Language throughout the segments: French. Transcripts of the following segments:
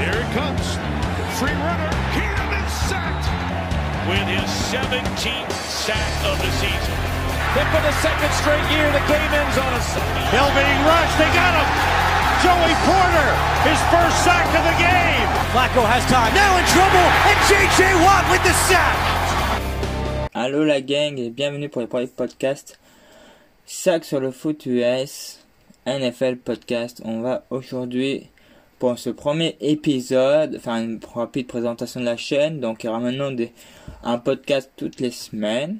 Here it comes. Free runner. Cam is sacked. with his 17th sack of the season. Then for the second straight year, the Caymans on a Hill being rushed. They got him. Joey Porter, his first sack of the game. Flacco has time. Now in trouble, and J.J. Watt with the sack. Allô la gang et bienvenue pour le premier podcast Sac sur le foot US NFL podcast. On va aujourd'hui pour ce premier épisode faire une rapide présentation de la chaîne. Donc il y aura maintenant des, un podcast toutes les semaines.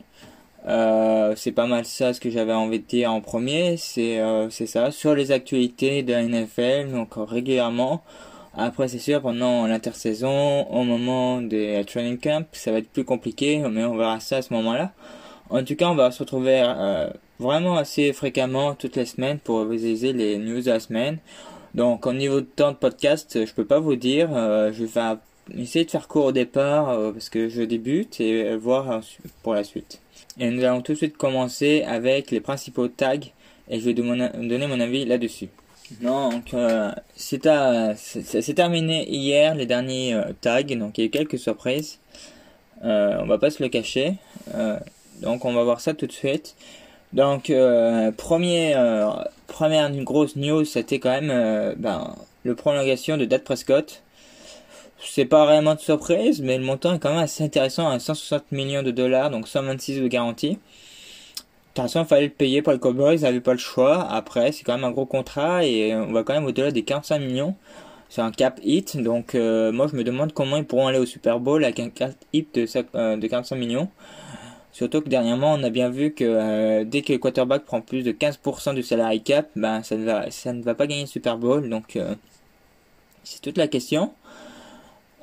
Euh, c'est pas mal ça ce que j'avais envie de dire en premier. C'est euh, c'est ça sur les actualités de la NFL donc régulièrement. Après, c'est sûr, pendant l'intersaison, au moment des training camps, ça va être plus compliqué, mais on verra ça à ce moment-là. En tout cas, on va se retrouver euh, vraiment assez fréquemment toutes les semaines pour visualiser les news de la semaine. Donc, au niveau de temps de podcast, je peux pas vous dire. Euh, je vais essayer de faire court au départ euh, parce que je débute et voir pour la suite. Et nous allons tout de suite commencer avec les principaux tags et je vais donner mon avis là-dessus. Donc, euh, c'est terminé hier les derniers euh, tags, donc il y a eu quelques surprises. Euh, on va pas se le cacher. Euh, donc on va voir ça tout de suite. Donc euh, premier, première grosse news, c'était quand même ben, le prolongation de Dad Prescott. C'est pas vraiment de surprise, mais le montant est quand même assez intéressant à 160 millions de dollars, donc 126 de garantie. De toute façon, il fallait le payer pour le Cowboys, ils n'avaient pas le choix. Après, c'est quand même un gros contrat et on va quand même au-delà des 45 millions. C'est un cap hit, donc euh, moi je me demande comment ils pourront aller au Super Bowl avec un cap hit de, euh, de 45 millions. Surtout que dernièrement, on a bien vu que euh, dès que le quarterback prend plus de 15% du salary cap, ben ça ne va, ça ne va pas gagner le Super Bowl. Donc euh, c'est toute la question.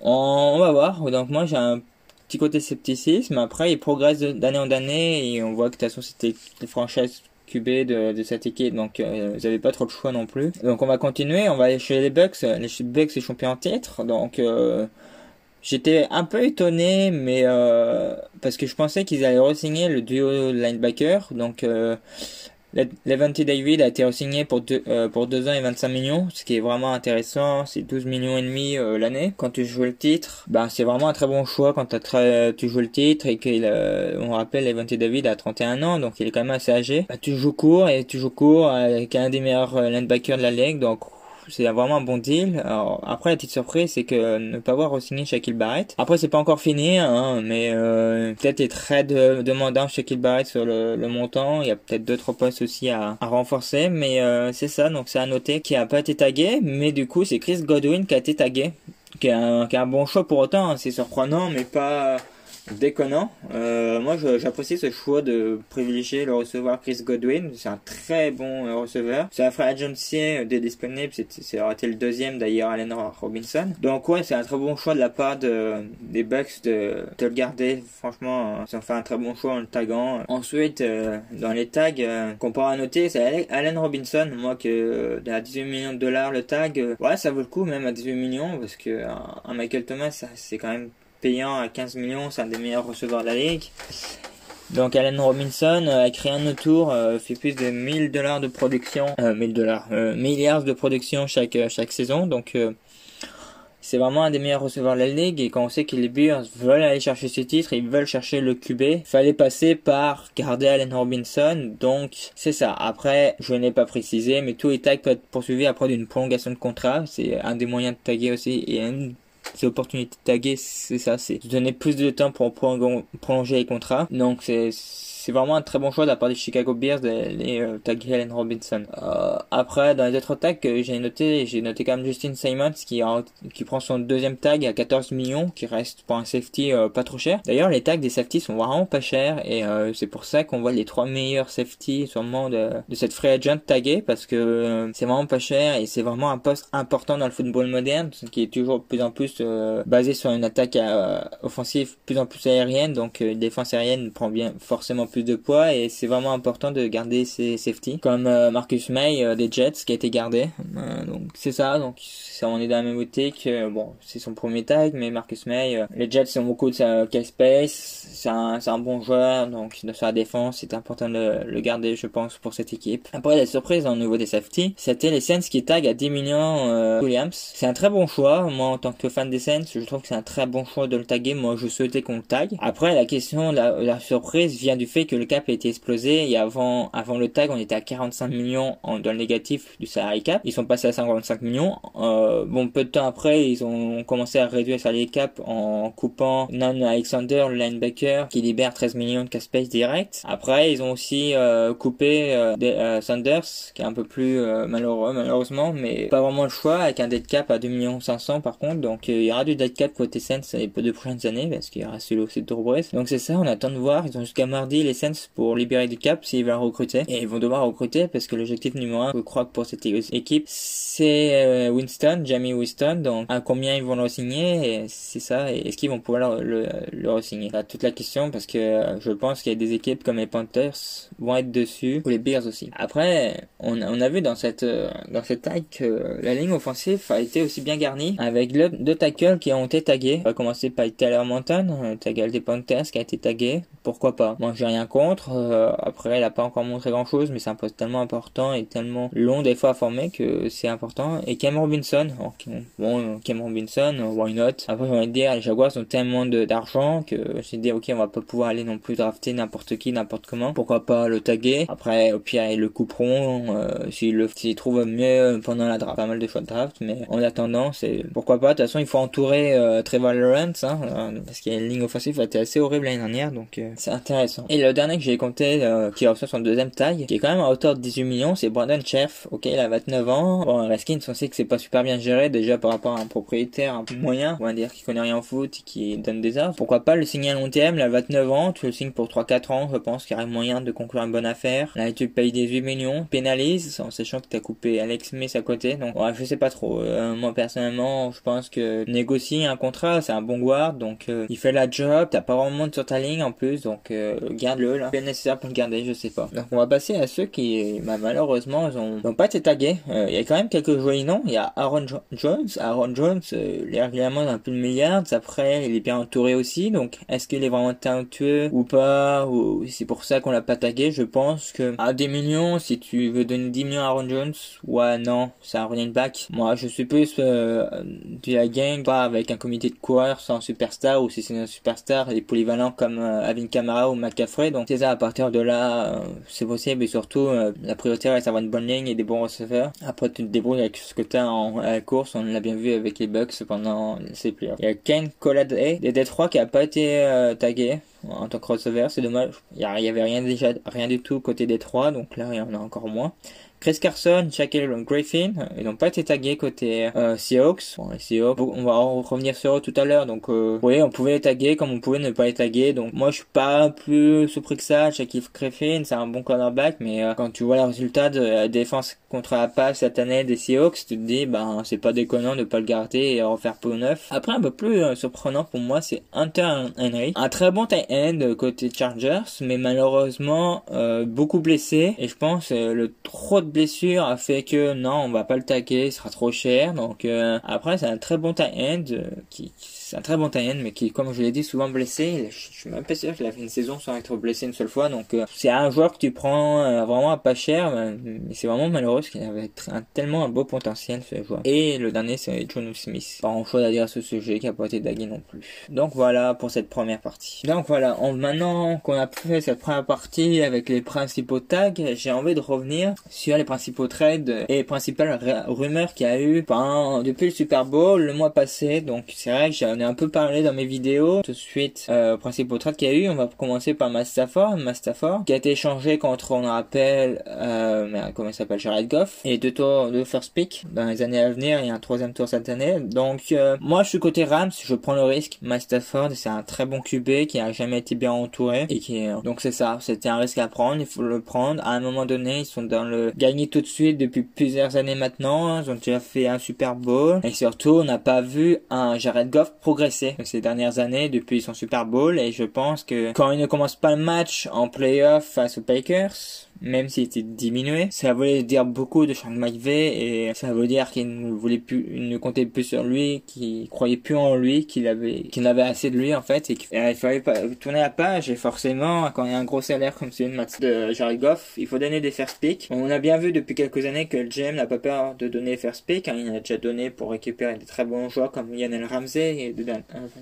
On, va voir. Donc moi j'ai un petit côté scepticisme. Après, il progresse d'année en année et on voit que de toute façon c'était les franchises QB de, de cette équipe, donc euh, vous n'avez pas trop de choix non plus. Donc on va continuer, on va aller chez les Bucks. Les Bucks sont champions en titre, donc euh, j'étais un peu étonné, mais euh, parce que je pensais qu'ils allaient re-signer le duo linebacker, donc euh, Levante David a été signé pour deux, euh, pour deux ans et 25 millions, ce qui est vraiment intéressant. C'est 12 millions et demi euh, l'année. Quand tu joues le titre, ben c'est vraiment un très bon choix quand très, tu joues le titre et qu'il, euh, on rappelle Levante David a 31 ans, donc il est quand même assez âgé. Ben, tu joues court et tu joues court avec un des meilleurs linebackers de la ligue, donc c'est vraiment un bon deal. Alors, après, la petite surprise, c'est que ne pas avoir re-signé Shaquille Barrett. Après, c'est pas encore fini, hein, mais euh, peut-être les trades demandants Shaquille Barrett sur le, montant. Il y a peut-être deux trois postes aussi à, renforcer, mais euh, c'est ça. Donc, c'est à noter qui a pas été tagué, mais du coup, c'est Chris Godwin qui a été tagué, qui a un, un bon choix pour autant. Hein. C'est surprenant, mais pas déconnant. Euh, moi, j'apprécie ce choix de privilégier le receveur Chris Godwin. C'est un très bon euh, receveur. C'est un frère agency euh, des disponibles. C'est aurait été le deuxième d'ailleurs, Allen Robinson. Donc ouais, c'est un très bon choix de la part de, des Bucks de, de le garder. Franchement, ils ont fait un très bon choix en le taguant. Ensuite, euh, dans les tags qu'on pourra noter, c'est Allen Robinson. Moi, que à 18 millions de dollars le tag, ouais, ça vaut le coup même à 18 millions parce que un Michael Thomas, c'est quand même payant à 15 millions, c'est un des meilleurs receveurs de la ligue. Donc Allen Robinson euh, a créé un autour, euh, fait plus de 1000 dollars de production, euh, 1000 dollars, euh, milliards de production chaque saison. Donc c'est vraiment un des meilleurs receveurs de la ligue et quand on sait que les Bears veulent aller chercher ce titre, ils veulent chercher le QB, fallait passer par garder Allen Robinson. Donc c'est ça. Après, je n'ai pas précisé, mais tous les tags peuvent être poursuivis après d'une prolongation de contrat. C'est un des moyens de taguer aussi et ces opportunités taguer, c'est ça, c'est donner plus de temps pour prolonger les contrats. Donc c'est c'est vraiment un très bon choix de la part des Chicago Bears d'aller euh, taguer Allen Robinson. Euh, après, dans les autres tags j'ai noté, j'ai noté quand même Justin Simons qui, a, qui prend son deuxième tag à 14 millions, qui reste pour un safety euh, pas trop cher. D'ailleurs, les tags des safety sont vraiment pas chers et euh, c'est pour ça qu'on voit les trois meilleurs safety sûrement de, de cette free agent tagués parce que euh, c'est vraiment pas cher et c'est vraiment un poste important dans le football moderne qui est toujours plus en plus euh, basé sur une attaque offensive plus en plus aérienne, donc défense aérienne prend bien forcément plus de poids et c'est vraiment important de garder ses safety, comme Marcus May des Jets qui a été gardé. donc c'est ça, donc ça on est dans la même boutique. bon, c'est son premier tag, mais Marcus May, les Jets ont beaucoup de sa space, c'est un, un bon joueur, donc sur la défense c'est important de le garder, je pense, pour cette équipe. Après la surprise au niveau des safety, c'était les Saints qui tag à 10 millions Williams. C'est un très bon choix. Moi, en tant que fan des Saints, je trouve que c'est un très bon choix de le taguer. Moi, je souhaitais qu'on le tag. Après, la question, la, la surprise vient du fait que le cap a été explosé. Et avant, avant le tag, on était à 45 millions en, dans le négatif du salary cap. Ils sont passés à 55 millions. Euh, bon, peu de temps après, ils ont commencé à réduire le salary cap en coupant Nan Alexander, le linebacker, qui libère 13 millions de cap space direct. Après, ils ont aussi euh, coupé euh, Sanders, qui est un peu plus malheureux, malheureusement, mais pas vraiment le choix, avec un dead cap à 2 millions 500 par contre. Donc il y aura du dead cap côté Saints les deux prochaines années, parce qu'il y aura celui aussi de Brest. Donc c'est ça, on attend de voir. Ils ont jusqu'à mardi les pour libérer du cap s'ils veulent recruter. Et ils vont devoir recruter parce que l'objectif numéro 1, je crois que pour cette équipe, c'est Winston, Jamie Winston. Donc à combien ils vont le signer C'est ça. Est-ce qu'ils vont pouvoir le, le, le signer toute la question parce que je pense qu'il y a des équipes comme les Panthers vont être dessus, ou les Bears aussi. Après, on on a vu dans cette dans cette taille que la ligne offensive a été aussi bien garnie avec deux tackles qui ont été tagués. On va commencer par Taylor Mountain, euh, tackle des Panthers qui a été tagué. Pourquoi pas? Moi, j'ai rien contre. Euh, après, il a pas encore montré grand chose, mais c'est un poste tellement important et tellement long des fois à former que c'est important. Et Cam Robinson, bon, Cam Robinson, why not? Après, j'ai envie de dire, les Jaguars ont tellement d'argent que j'ai dit, ok, on va pas pouvoir aller non plus drafter n'importe qui, n'importe comment. Pourquoi pas le taguer? Après, au pire, ils le couperont euh, s'ils le s'ils trouvent mieux pendant la draft. Pas mal de choix de draft, mais en attendant, c'est pourquoi pas? De toute façon, il faut entourer euh, Trevor Lawrence, hein, euh, parce qu'il y a une ligne offensive a été assez horrible l'année dernière, donc euh, c'est intéressant. Et le dernier que j'ai compté, euh, qui reçoit son deuxième tag, qui est quand même à hauteur de 18 millions, c'est Brandon Chef. Ok, il a 29 ans. Bon, Raskins, on sait que c'est pas super bien géré déjà par rapport à un propriétaire un peu moyen, on va dire, qui connaît rien en foot, qui donne des arts. Pourquoi pas le signer à long terme, il a 29 ans, tu le signes pour 3-4 ans, je pense qu'il y aurait moyen de conclure une bonne affaire. Là, tu payes 18 millions, pénalise, en sachant que t'as coupé Alex Smith à côté, donc ouais, je sais pas trop. Euh, moi personnellement, je pense que négocier un contrat, c'est un bon guard, donc euh, il fait la job, t'as pas vraiment de sur ta ligne en plus, donc euh, garde-le là. C'est nécessaire pour le garder, je sais pas. Donc on va passer à ceux qui, bah, malheureusement, ils ont, pas été tagués. Il y a quand même quelques jolis noms. Il y a Aaron Jones. Aaron Jones, il est régulièrement dans peu de milliards. Après, il est bien entouré aussi, donc est-ce qu'il est vraiment talentueux ou pas? Ou c'est pour ça qu'on l'a pas tagué. Je pense que à des millions, si tu veux donner 10 millions à Aaron Jones, ouais non, c'est un running back. Moi, je suis plus euh, de la gang, pas avec un comité de coureurs sans superstar ou si c'est un superstar, les polyvalents comme euh, Avin Kamara ou McCaffrey. Donc c'est ça, à partir de là, euh, c'est possible et surtout euh, la priorité reste d'avoir une bonne ligne et des bons receveurs. Après tu te débrouilles avec ce que tu as en à la course, on l'a bien vu avec les Bucks pendant ces playoffs. Il y a Ken Colade des Détroit qui a pas été tagué en tant que receveur, c'est dommage. Il y avait rien déjà, rien du tout côté Détroit, donc là il y en a encore moins. Chris Carson, Shaquille Griffin, ils n'ont pas été tagués côté euh, Seahawks. Bon, les Seahawks, on va revenir sur eux tout à l'heure. Donc, euh, oui, on pouvait les taguer comme on pouvait ne pas les taguer. Donc, moi, je suis pas plus surpris que ça. Shaquille Griffin, c'est un bon cornerback, mais euh, quand tu vois le résultat de la défense contre la passe cette année des Seahawks, tu te dis, ben, c'est pas déconnant de pas le garder et refaire pour neuf. Après, un peu plus euh, surprenant pour moi, c'est Hunter Henry. Un très bon tight end côté Chargers, mais malheureusement, euh, beaucoup blessé. Et je pense, le trop blessure a fait que non, on va pas le taquer, il sera trop cher. Donc euh, après, c'est un très bon tight end euh, qui, c'est un très bon tie mais qui, comme je l'ai dit, souvent blessé. Je, suis même pas sûr qu'il a fait une saison sans être blessé une seule fois. Donc, euh, c'est un joueur que tu prends euh, vraiment à pas cher, mais c'est vraiment malheureux parce qu'il avait tellement un beau potentiel, ce joueur. Et le dernier, c'est John Smith. Pas grand chose à dire à ce sujet qui a pas été dagué non plus. Donc voilà pour cette première partie. Donc voilà, on, maintenant qu'on a fait cette première partie avec les principaux tags, j'ai envie de revenir sur les principaux trades et les principales rumeurs qu'il y a eu pendant, depuis le Super Bowl le mois passé. Donc c'est vrai que j'ai j'en ai un peu parlé dans mes vidéos. Tout de suite, euh, principal trade qu'il y a eu, on va commencer par Mastafford, Mastafford, qui a été échangé contre, on rappelle, euh, comment il s'appelle, Jared Goff, et deux tours de first pick dans les années à venir et un troisième tour cette année. Donc, euh, moi, je suis côté Rams, je prends le risque. Mastafford, c'est un très bon QB qui a jamais été bien entouré et qui est, donc c'est ça, c'était un risque à prendre, il faut le prendre. À un moment donné, ils sont dans le gagné tout de suite depuis plusieurs années maintenant, ils ont déjà fait un Super Bowl et surtout, on n'a pas vu un Jared Goff progresser ces dernières années depuis son Super Bowl et je pense que quand il ne commence pas le match en playoff face aux Packers, même s'il était diminué. Ça voulait dire beaucoup de Sean McVay et ça veut dire qu'il ne voulait plus, il ne comptait plus sur lui, qu'il croyait plus en lui, qu'il avait, qu'il avait assez de lui en fait et qu'il fallait pas tourner la page et forcément quand il y a un gros salaire comme celui de Jared Goff, il faut donner des first picks. On a bien vu depuis quelques années que le GM n'a pas peur de donner first picks, hein, il a déjà donné pour récupérer des très bons joueurs comme Yann Ramsey de la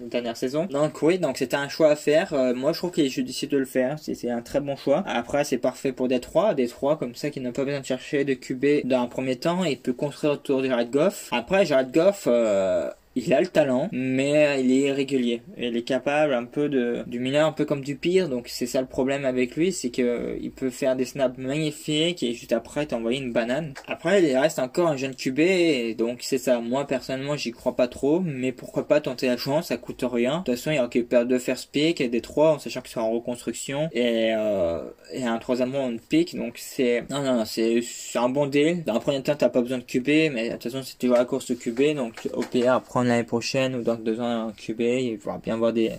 dernière saison. Donc oui, donc c'était un choix à faire. Euh, moi je trouve qu'il est judicieux de le faire, c'est un très bon choix. Après c'est parfait pour des 3, des 3 comme ça qui n'a pas besoin de chercher de QB dans un premier temps et peut construire autour de Jared Goff. Après Jared Goff euh, il a le talent, mais il est irrégulier. Il est capable un peu de du mineur, un peu comme du pire. Donc c'est ça le problème avec lui, c'est que il peut faire des snaps magnifiques et juste après t'envoyer une banane. Après il reste encore un jeune QB, donc c'est ça. Moi personnellement j'y crois pas trop, mais pourquoi pas tenter la chance, ça coûte rien. De toute façon il récupère deux first pick et des trois en sachant qu'ils sont en reconstruction et, euh, et un troisième round pick. Donc c'est non non, non c'est un bon deal. Dans un premier temps t'as pas besoin de QB, mais de toute façon c'est toujours la course de QB, donc au pire prendre l'année prochaine ou dans deux ans un QB, il faudra bien voir des,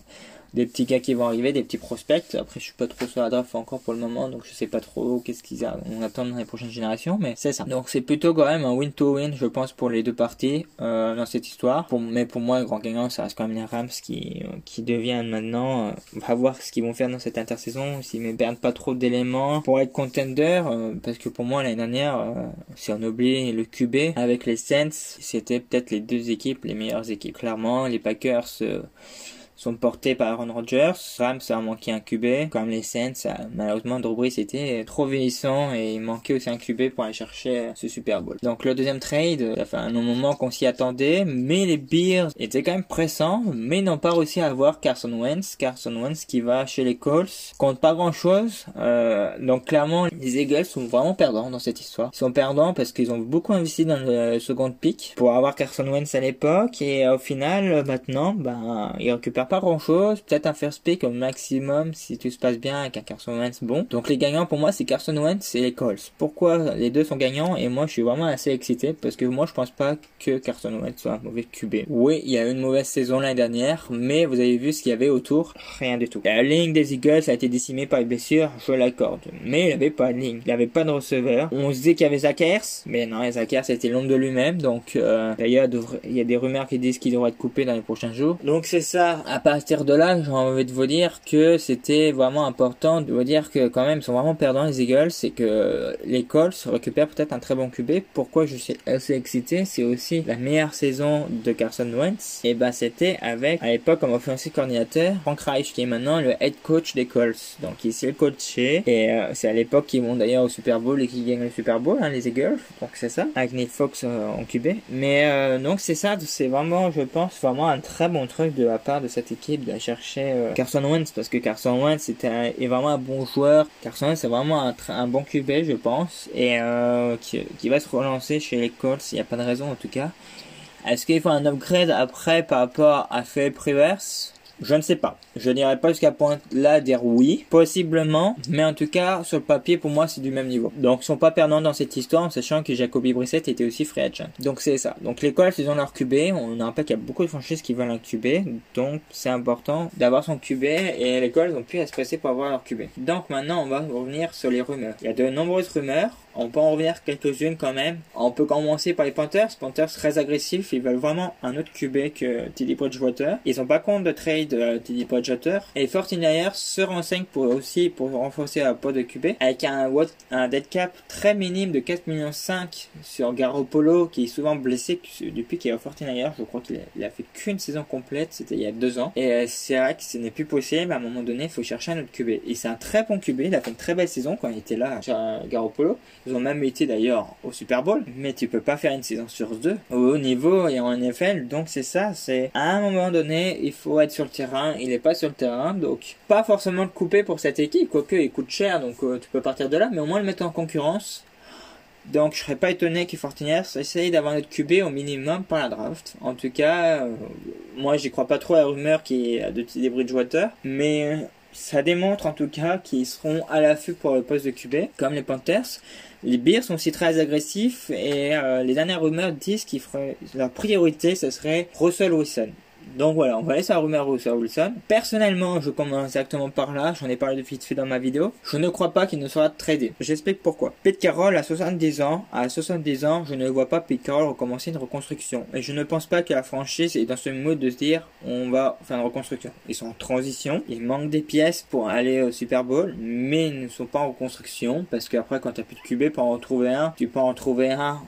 des petits gars qui vont arriver, des petits prospects. Après, je suis pas trop sur la draft encore pour le moment, donc je sais pas trop qu'est-ce qu'ils. On attend dans les prochaines générations, mais c'est ça. Donc c'est plutôt quand même un win-to-win, je pense, pour les deux parties euh, dans cette histoire. Mais pour moi, le grand gagnant, ça reste quand même les Rams qui qui deviennent maintenant. Euh, on va voir ce qu'ils vont faire dans cette intersaison, s'ils ne perdent pas trop d'éléments pour être contender, euh, parce que pour moi l'année dernière, si on oublie le QB avec les Saints, c'était peut-être les deux équipes, les meilleures équipes. Clairement, les Packers sont portés par Aaron Rodgers. Rams a manqué un QB. Comme les Saints, malheureusement, Drew Brees était trop vieillissant et il manquait aussi un QB pour aller chercher ce Super Bowl. Donc le deuxième trade, ça fait un moment qu'on s'y attendait, mais les Bears étaient quand même pressants, mais n'ont pas réussi à avoir Carson Wentz. Carson Wentz qui va chez les Colts, compte pas grand chose. Euh, donc clairement, les Eagles sont vraiment perdants dans cette histoire. Ils sont perdants parce qu'ils ont beaucoup investi dans le second pick pour avoir Carson Wentz à l'époque et au final, maintenant, ben, ils récupèrent pas grand chose, peut-être un first pick au maximum si tout se passe bien avec un Carson Wentz bon. Donc les gagnants pour moi c'est Carson Wentz et les Colts. Pourquoi les deux sont gagnants? Et moi je suis vraiment assez excité parce que moi je pense pas que Carson Wentz soit un mauvais QB. Oui, il y a eu une mauvaise saison l'année dernière, mais vous avez vu ce qu'il y avait autour, rien du tout. La ligne des Eagles a été décimée par les blessures, je l'accorde, mais il avait pas de ligne, il avait pas de receveur. On se disait qu'il y avait Zachers, mais non, Zachers c'était l'ombre de lui-même, donc euh, d'ailleurs il y a des rumeurs qui disent qu'il devrait être coupé dans les prochains jours. Donc c'est ça à partir de là, j'ai envie de vous dire que c'était vraiment important de vous dire que quand même ils sont vraiment perdants les Eagles, c'est que les Colts récupèrent peut-être un très bon QB. Pourquoi je suis assez excité, c'est aussi la meilleure saison de Carson Wentz. Et bah c'était avec à l'époque comme offensive coordinateur Frank Reich qui est maintenant le head coach des Colts. Donc il s'est coaché et euh, c'est à l'époque qu'ils vont d'ailleurs au Super Bowl et qu'ils gagnent le Super Bowl, hein, les Eagles. Donc c'est ça avec Nick Fox euh, en QB. Mais euh, donc c'est ça, c'est vraiment je pense vraiment un très bon truc de la part de cette équipe de chercher euh, Carson Wentz parce que Carson Wentz était est vraiment un bon joueur. Carson Wentz c'est vraiment un, un, bon QB je pense et euh, qui, qui, va se relancer chez les Colts. Il n'y a pas de raison en tout cas. Est-ce qu'il faut un upgrade après par rapport à Philip Rivers? Je ne sais pas. Je n'irai pas jusqu'à point là dire oui, possiblement, mais en tout cas sur le papier pour moi c'est du même niveau. Donc ils sont pas perdants dans cette histoire en sachant que Jacoby Brissett était aussi free agent. Donc c'est ça. Donc les Colts ils ont leur QB, on peu qu'il y a beaucoup de franchises qui veulent un QB, donc c'est important d'avoir son QB et les Colts ont pu se pour avoir leur QB. Donc maintenant on va revenir sur les rumeurs. Il y a de nombreuses rumeurs. On peut en revenir quelques-unes quand même. On peut commencer par les Panthers. Panthers très agressifs, ils veulent vraiment un autre QB que Teddy Bridgewater. Ils ont pas compte de trade euh, Teddy Bridgewater. Et 49ers se renseigne pour aussi pour renforcer la poste de QB avec un, un dead cap très minime de 4 millions 5 sur Garoppolo qui est souvent blessé depuis qu'il est au 49ers. Je crois qu'il a, fait qu'une saison complète, c'était il y a deux ans. Et euh, c'est vrai que ce n'est plus possible. À un moment donné, il faut chercher un autre QB. Et c'est un très bon QB. Il a fait une très belle saison quand il était là, Garoppolo. Ils ont même été d'ailleurs au Super Bowl. Mais tu peux pas faire une saison sur deux au haut niveau et en NFL. Donc c'est ça, c'est à un moment donné, il faut être sur le terrain. Il n'est pas sur le terrain, donc pas forcément le couper pour cette équipe. Quoique il coûte cher, donc euh, tu peux partir de là. Mais au moins le mettre en concurrence. Donc je serais pas étonné que Fortiniers essaye d'avoir notre QB au minimum par la draft. En tout cas, euh, moi j'y crois pas trop à la rumeur qui est de des Bridgewater, mais ça démontre en tout cas qu'ils seront à l'affût pour le poste de QB, comme les Panthers. Les Bears sont aussi très agressifs et euh, les dernières rumeurs disent qu'ils leur priorité ce serait Russell Wilson. Donc voilà, on va laisser la rumeur Russell Wilson. Personnellement, je commence exactement par là, j'en ai parlé de vite dans ma vidéo. Je ne crois pas qu'il ne sera tradé. J'explique pourquoi. Pete Carroll a 70 ans, à 70 ans, je ne vois pas Pete Carroll recommencer une reconstruction. Et je ne pense pas que la franchise est dans ce mode de se dire on va faire une reconstruction. Ils sont en transition, ils manquent des pièces pour aller au Super Bowl, mais ils ne sont pas en reconstruction parce qu'après quand tu n'as plus de QB pour en retrouver un, tu peux en trouver un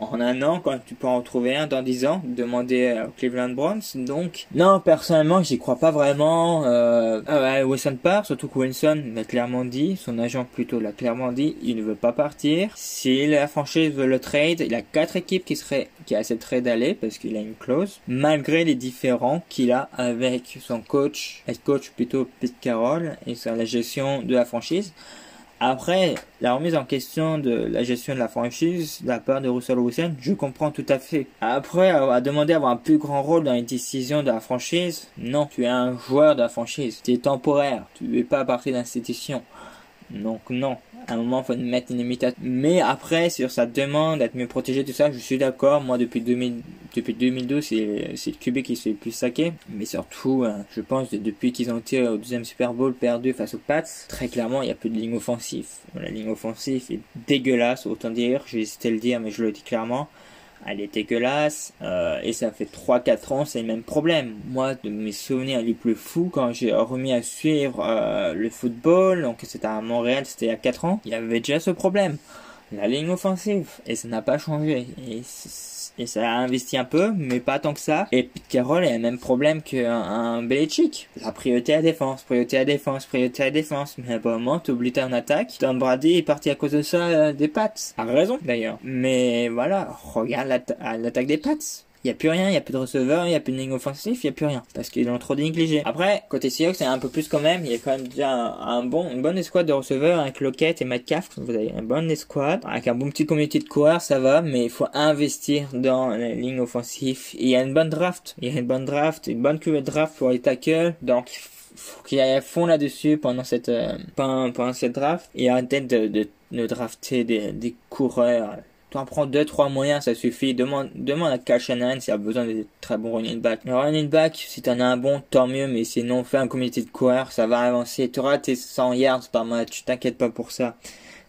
en un an quand tu peux en trouver un dans dix ans demander à Cleveland Browns donc. Non personnellement j'y crois pas vraiment euh, à Wilson part surtout que Wilson l'a clairement dit son agent plutôt l'a clairement dit il ne veut pas partir. Si la franchise veut le trade il a quatre équipes qui seraient qui a assez trade d'aller parce qu'il a une clause. Malgré les différends qu'il a avec son coach head coach plutôt Pete Carroll et sur la gestion de la franchise après, la remise en question de la gestion de la franchise de la part de Russell Wilson, je comprends tout à fait. Après, à demander d'avoir un plus grand rôle dans les décisions de la franchise, non, tu es un joueur de la franchise, tu es temporaire, tu ne es pas partie d'institution. Donc non, à un moment, faut mettre une limitation. Mais après, sur sa demande d'être mieux protégé, tout ça, je suis d'accord. Moi, depuis 2000, depuis 2012, c'est, c'est le QB qui se fait le plus saquer. Mais surtout, euh, je pense, depuis qu'ils ont été au deuxième Super Bowl perdu face aux Pats, très clairement, il n'y a plus de ligne offensive. La ligne offensive est dégueulasse, autant dire. J'ai hésité à le dire, mais je le dis clairement elle est dégueulasse euh, et ça fait 3-4 ans c'est le même problème. Moi de mes souvenirs les plus fous quand j'ai remis à suivre euh, le football donc c'était à Montréal c'était il y a 4 ans il y avait déjà ce problème. La ligne offensive et ça n'a pas changé. Et et ça a investi un peu, mais pas tant que ça. Et Pete Carroll a le même problème qu'un un Belichick. La priorité à défense, priorité à défense, priorité à défense. Mais à un moment, t'oublies en attaque. Tom Brady est parti à cause de ça euh, des Pats. A raison, d'ailleurs. Mais voilà, regarde l'attaque des Pats. Il n'y a plus rien, il n'y a plus de receveur, il n'y a plus de ligne offensive, il n'y a plus rien. Parce qu'ils ont trop négligé. Après, côté Seahawks, c'est un peu plus quand même. Il y a quand même déjà un, bon, une bonne escouade de receveurs avec Lockett et Metcalf. Vous avez une bonne escouade. Avec un bon petit comité de coureurs, ça va, mais il faut investir dans les lignes offensives. Et il y a une bonne draft. Il y a une bonne draft, une bonne cuvée de draft pour les tackles. Donc, faut qu'il y ait fond là-dessus pendant cette, euh, pendant, cette draft. Et arrêter de, de, de drafter des, des coureurs tu en prends deux, trois moyens, ça suffit. Demande, demande à Cal Shanahan s'il a besoin de très bons running back. Le running back, si t'en as un bon, tant mieux, mais sinon, fais un comité de coureurs, ça va avancer. Tu auras tes 100 yards par match, t'inquiète pas pour ça.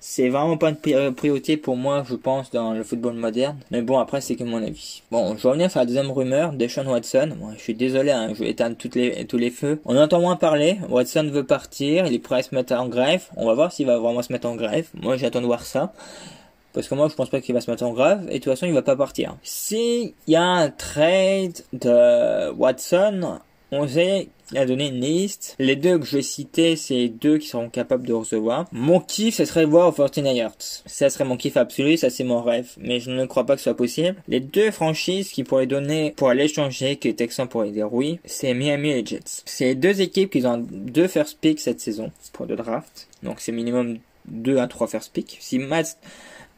C'est vraiment pas une priorité pour moi, je pense, dans le football moderne. Mais bon, après, c'est que mon avis. Bon, je vais revenir sur la deuxième rumeur, Deshaun Watson. Je suis désolé, hein, je vais éteindre toutes les, tous les feux. On entend moins parler. Watson veut partir, il est prêt à se mettre en grève. On va voir s'il va vraiment se mettre en grève. Moi, j'attends de voir ça. Parce que moi, je pense pas qu'il va se mettre en grave. Et de toute façon, il va pas partir. S'il y a un trade de Watson, on sait qu'il a donné une liste. Les deux que je vais citer, c'est deux qui seront capables de recevoir. Mon kiff, ce serait voir au 49ers. Ça serait mon kiff absolu, ça c'est mon rêve. Mais je ne crois pas que ce soit possible. Les deux franchises qui pourraient donner pour aller changer, que les Texans pourraient dire oui, c'est Miami et les Jets. C'est deux équipes qui ont deux first picks cette saison pour le draft. Donc c'est minimum deux à trois first picks. Si Matt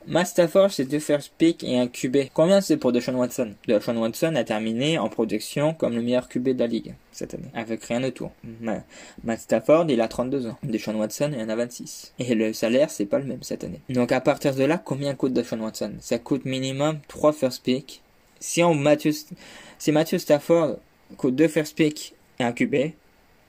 Matt Stafford, c'est deux first pick et un QB. Combien c'est pour Deshaun Watson? Deshaun Watson a terminé en production comme le meilleur QB de la ligue cette année, avec rien autour. Matt Stafford, il a 32 ans. Deshaun Watson, il en a 26. Et le salaire, c'est pas le même cette année. Donc à partir de là, combien coûte Deshaun Watson? Ça coûte minimum 3 first pick. Si on Matthew, si Matthew Stafford coûte 2 first pick et un QB,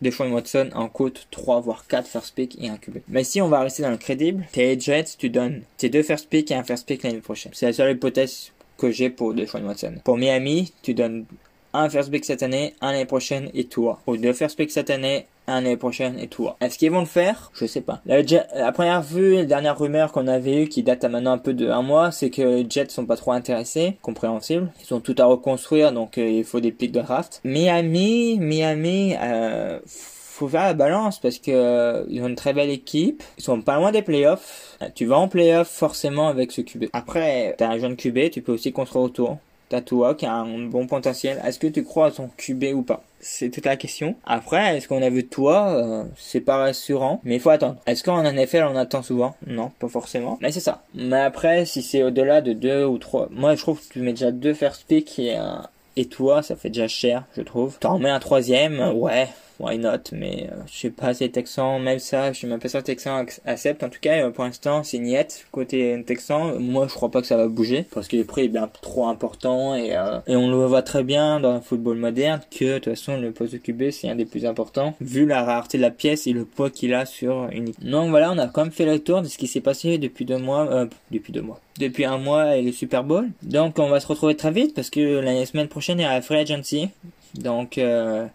Deshaun Watson en coûte 3 voire 4 first pick et un QB. Mais si on va rester dans le crédible, tes Jets, tu donnes tes deux first pick et un first pick l'année prochaine. C'est la seule hypothèse que j'ai pour Deshaun Watson. Pour Miami, tu donnes un first pick cette année, un l'année prochaine et toi. Ou deux first pick cette année, l'année prochaine et toi. Est-ce qu'ils vont le faire? Je sais pas. La, première vue, la dernière rumeur qu'on avait eue qui date à maintenant un peu de un mois, c'est que les Jets sont pas trop intéressés, compréhensible. Ils ont tout à reconstruire, donc euh, il faut des pics de draft. Miami, Miami, euh, faut faire la balance parce que euh, ils ont une très belle équipe. Ils sont pas loin des playoffs. Tu vas en playoffs forcément avec ce QB. Après, t'as un jeune QB, tu peux aussi construire autour. T'as toi qui a un bon potentiel. Est-ce que tu crois à son QB ou pas? C'est toute la question. Après, est-ce qu'on a vu toi? Euh, C'est pas rassurant, mais il faut attendre. Est-ce qu'en NFL on attend souvent? Non, pas forcément. Mais c'est ça. Mais après, si c'est au-delà de deux ou trois, moi je trouve que tu mets déjà deux first pick et un et toi, ça fait déjà cher, je trouve. T'en mets un troisième, ouais, why not, mais euh, je sais pas si les Texans, même ça, je suis même pas sûr que les Texans acceptent. En tout cas, euh, pour l'instant, c'est niette côté Texans. Moi, je crois pas que ça va bouger parce que le prix est bien trop important et, euh, et on le voit très bien dans le football moderne que de toute façon, le poste de QB, c'est un des plus importants vu la rareté de la pièce et le poids qu'il a sur une. Donc voilà, on a quand même fait le tour de ce qui s'est passé depuis deux mois, euh, depuis deux mois, depuis un mois et le Super Bowl. Donc on va se retrouver très vite parce que la semaine prochaine il y a la Free Agency. Donc euh,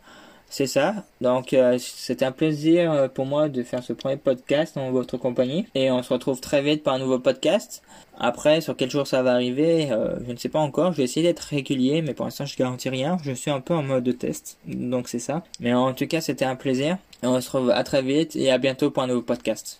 c'est ça. Donc euh, c'était un plaisir euh, pour moi de faire ce premier podcast en votre compagnie. Et on se retrouve très vite pour un nouveau podcast. Après, sur quel jour ça va arriver, euh, je ne sais pas encore. Je vais essayer d'être régulier, mais pour l'instant je garantis rien. Je suis un peu en mode de test. Donc c'est ça. Mais en tout cas, c'était un plaisir. Et on se retrouve à très vite et à bientôt pour un nouveau podcast.